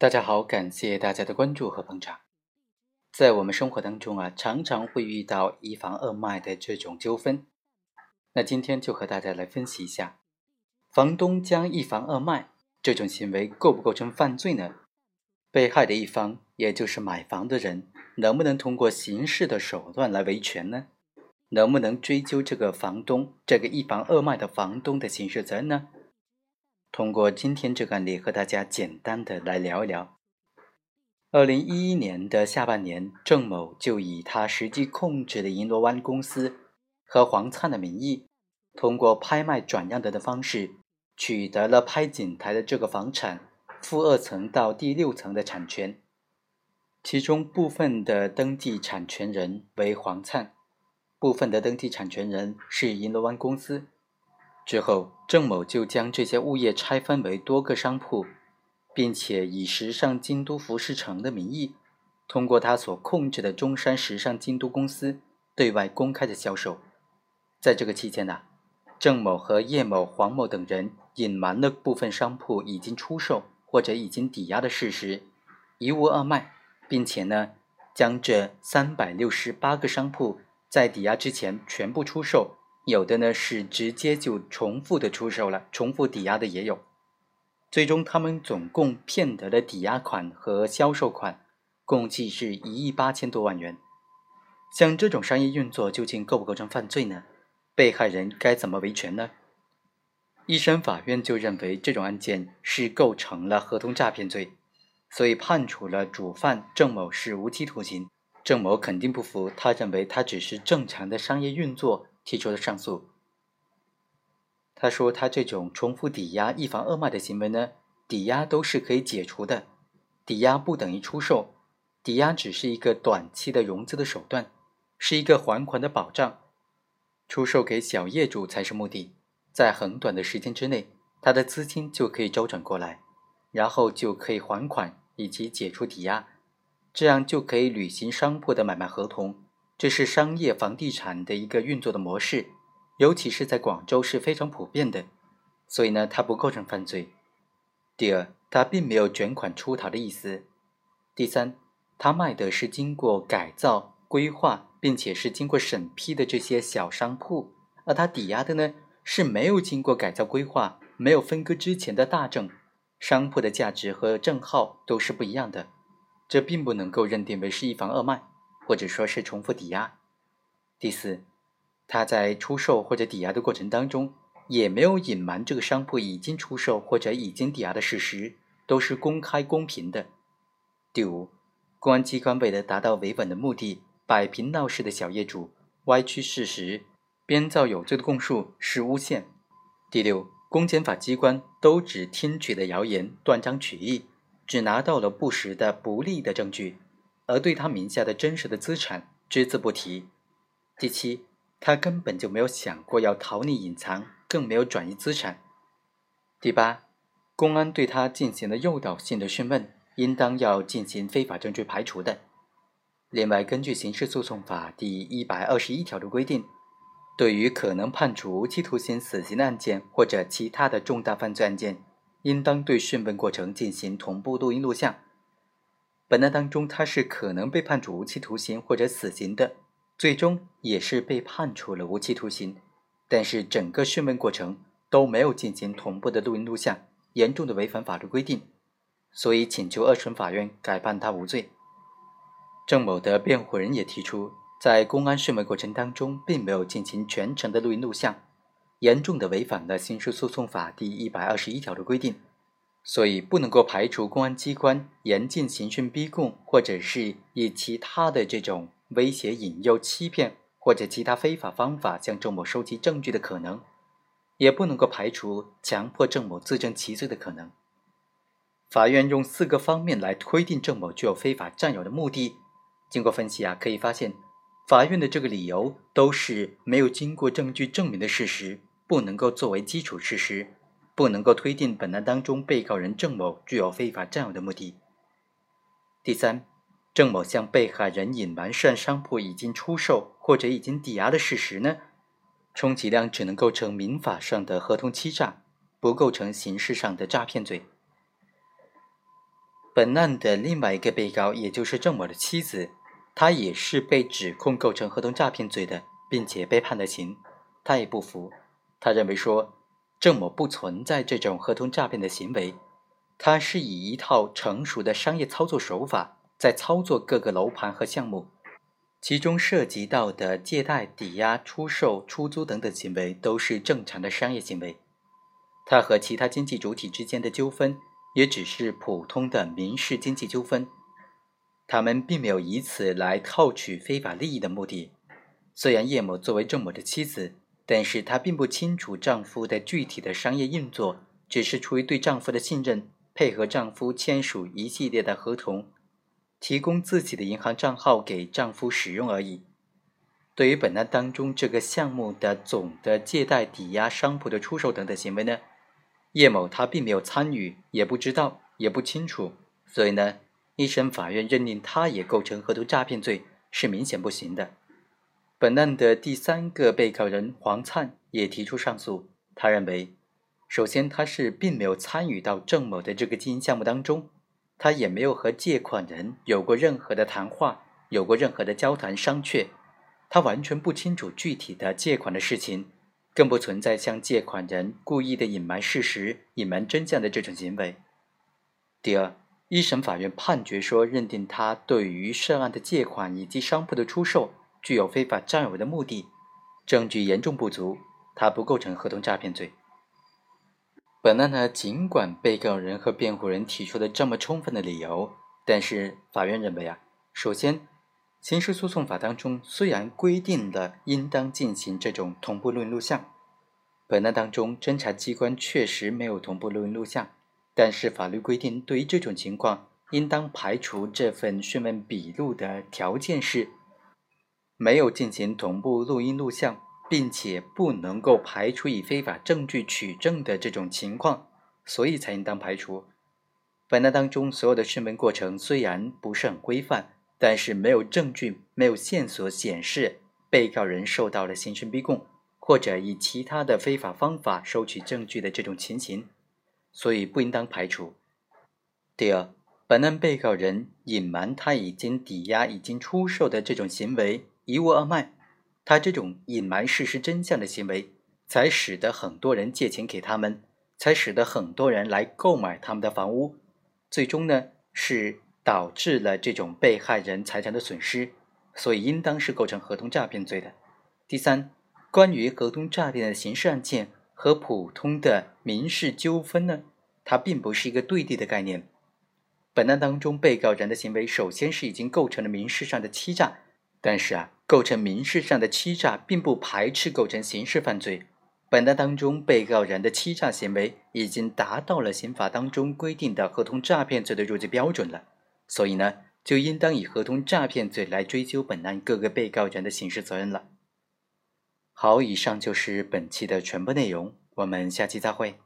大家好，感谢大家的关注和捧场。在我们生活当中啊，常常会遇到一房二卖的这种纠纷。那今天就和大家来分析一下，房东将一房二卖这种行为构不构成犯罪呢？被害的一方，也就是买房的人，能不能通过刑事的手段来维权呢？能不能追究这个房东这个一房二卖的房东的刑事责任呢？通过今天这个案例和大家简单的来聊一聊。二零一一年的下半年，郑某就以他实际控制的银螺湾公司和黄灿的名义，通过拍卖转让的的方式，取得了拍景台的这个房产负二层到第六层的产权，其中部分的登记产权人为黄灿，部分的登记产权人是银螺湾公司。之后，郑某就将这些物业拆分为多个商铺，并且以时尚京都服饰城的名义，通过他所控制的中山时尚京都公司对外公开的销售。在这个期间呢，郑某和叶某、黄某等人隐瞒了部分商铺已经出售或者已经抵押的事实，一物二卖，并且呢，将这三百六十八个商铺在抵押之前全部出售。有的呢是直接就重复的出售了，重复抵押的也有。最终他们总共骗得的抵押款和销售款，共计是一亿八千多万元。像这种商业运作究竟构不构成犯罪呢？被害人该怎么维权呢？一审法院就认为这种案件是构成了合同诈骗罪，所以判处了主犯郑某是无期徒刑。郑某肯定不服，他认为他只是正常的商业运作。提出了上诉。他说：“他这种重复抵押、一房二卖的行为呢，抵押都是可以解除的，抵押不等于出售，抵押只是一个短期的融资的手段，是一个还款的保障。出售给小业主才是目的，在很短的时间之内，他的资金就可以周转过来，然后就可以还款以及解除抵押，这样就可以履行商铺的买卖合同。”这是商业房地产的一个运作的模式，尤其是在广州是非常普遍的，所以呢，它不构成犯罪。第二，它并没有卷款出逃的意思。第三，他卖的是经过改造、规划，并且是经过审批的这些小商铺，而他抵押的呢是没有经过改造规划、没有分割之前的大正商铺的价值和证号都是不一样的，这并不能够认定为是一房二卖。或者说是重复抵押。第四，他在出售或者抵押的过程当中，也没有隐瞒这个商铺已经出售或者已经抵押的事实，都是公开公平的。第五，公安机关为了达到维稳的目的，摆平闹事的小业主，歪曲事实，编造有罪的供述是诬陷。第六，公检法机关都只听取了谣言，断章取义，只拿到了不实的不利的证据。而对他名下的真实的资产只字不提。第七，他根本就没有想过要逃匿隐藏，更没有转移资产。第八，公安对他进行了诱导性的讯问，应当要进行非法证据排除的。另外，根据刑事诉讼法第一百二十一条的规定，对于可能判处无期徒刑、死刑的案件或者其他的重大犯罪案件，应当对讯问过程进行同步录音录像。本案当中，他是可能被判处无期徒刑或者死刑的，最终也是被判处了无期徒刑。但是整个讯问过程都没有进行同步的录音录像，严重的违反法律规定，所以请求二审法院改判他无罪。郑某的辩护人也提出，在公安讯问过程当中，并没有进行全程的录音录像，严重的违反了刑事诉讼法第一百二十一条的规定。所以不能够排除公安机关严禁刑讯逼供，或者是以其他的这种威胁、引诱、欺骗或者其他非法方法向郑某收集证据的可能，也不能够排除强迫郑某自证其罪的可能。法院用四个方面来推定郑某具有非法占有的目的。经过分析啊，可以发现，法院的这个理由都是没有经过证据证明的事实，不能够作为基础事实。不能够推定本案当中被告人郑某具有非法占有的目的。第三，郑某向被害人隐瞒涉案商铺已经出售或者已经抵押的事实呢，充其量只能构成民法上的合同欺诈，不构成刑事上的诈骗罪。本案的另外一个被告，也就是郑某的妻子，她也是被指控构成合同诈骗罪的，并且被判了刑。她也不服，她认为说郑某不存在这种合同诈骗的行为，他是以一套成熟的商业操作手法在操作各个楼盘和项目，其中涉及到的借贷、抵押、出售、出租等等行为都是正常的商业行为。他和其他经济主体之间的纠纷。也只是普通的民事经济纠纷，他们并没有以此来套取非法利益的目的。虽然叶某作为郑某的妻子，但是她并不清楚丈夫的具体的商业运作，只是出于对丈夫的信任，配合丈夫签署一系列的合同，提供自己的银行账号给丈夫使用而已。对于本案当中这个项目的总的借贷、抵押、商铺的出售等等行为呢？叶某他并没有参与，也不知道，也不清楚，所以呢，一审法院认定他也构成合同诈骗罪是明显不行的。本案的第三个被告人黄灿也提出上诉，他认为，首先他是并没有参与到郑某的这个经营项目当中，他也没有和借款人有过任何的谈话，有过任何的交谈商榷，他完全不清楚具体的借款的事情。更不存在向借款人故意的隐瞒事实、隐瞒真相的这种行为。第二，一审法院判决说，认定他对于涉案的借款以及商铺的出售具有非法占有的目的，证据严重不足，他不构成合同诈骗罪。本案呢，尽管被告人和辩护人提出了这么充分的理由，但是法院认为啊，首先。刑事诉讼法当中虽然规定了应当进行这种同步录音录像，本案当中侦查机关确实没有同步录音录像，但是法律规定对于这种情况应当排除这份讯问笔录的条件是没有进行同步录音录像，并且不能够排除以非法证据取证的这种情况，所以才应当排除。本案当中所有的讯问过程虽然不是很规范。但是没有证据、没有线索显示被告人受到了刑讯逼供，或者以其他的非法方法收取证据的这种情形，所以不应当排除。第二，本案被告人隐瞒他已经抵押、已经出售的这种行为，一物二卖，他这种隐瞒事实真相的行为，才使得很多人借钱给他们，才使得很多人来购买他们的房屋，最终呢是。导致了这种被害人财产的损失，所以应当是构成合同诈骗罪的。第三，关于合同诈骗的刑事案件和普通的民事纠纷呢，它并不是一个对立的概念。本案当中，被告人的行为首先是已经构成了民事上的欺诈，但是啊，构成民事上的欺诈并不排斥构成刑事犯罪。本案当中，被告人的欺诈行为已经达到了刑法当中规定的合同诈骗罪的入罪标准了。所以呢，就应当以合同诈骗罪来追究本案各个被告人的刑事责任了。好，以上就是本期的全部内容，我们下期再会。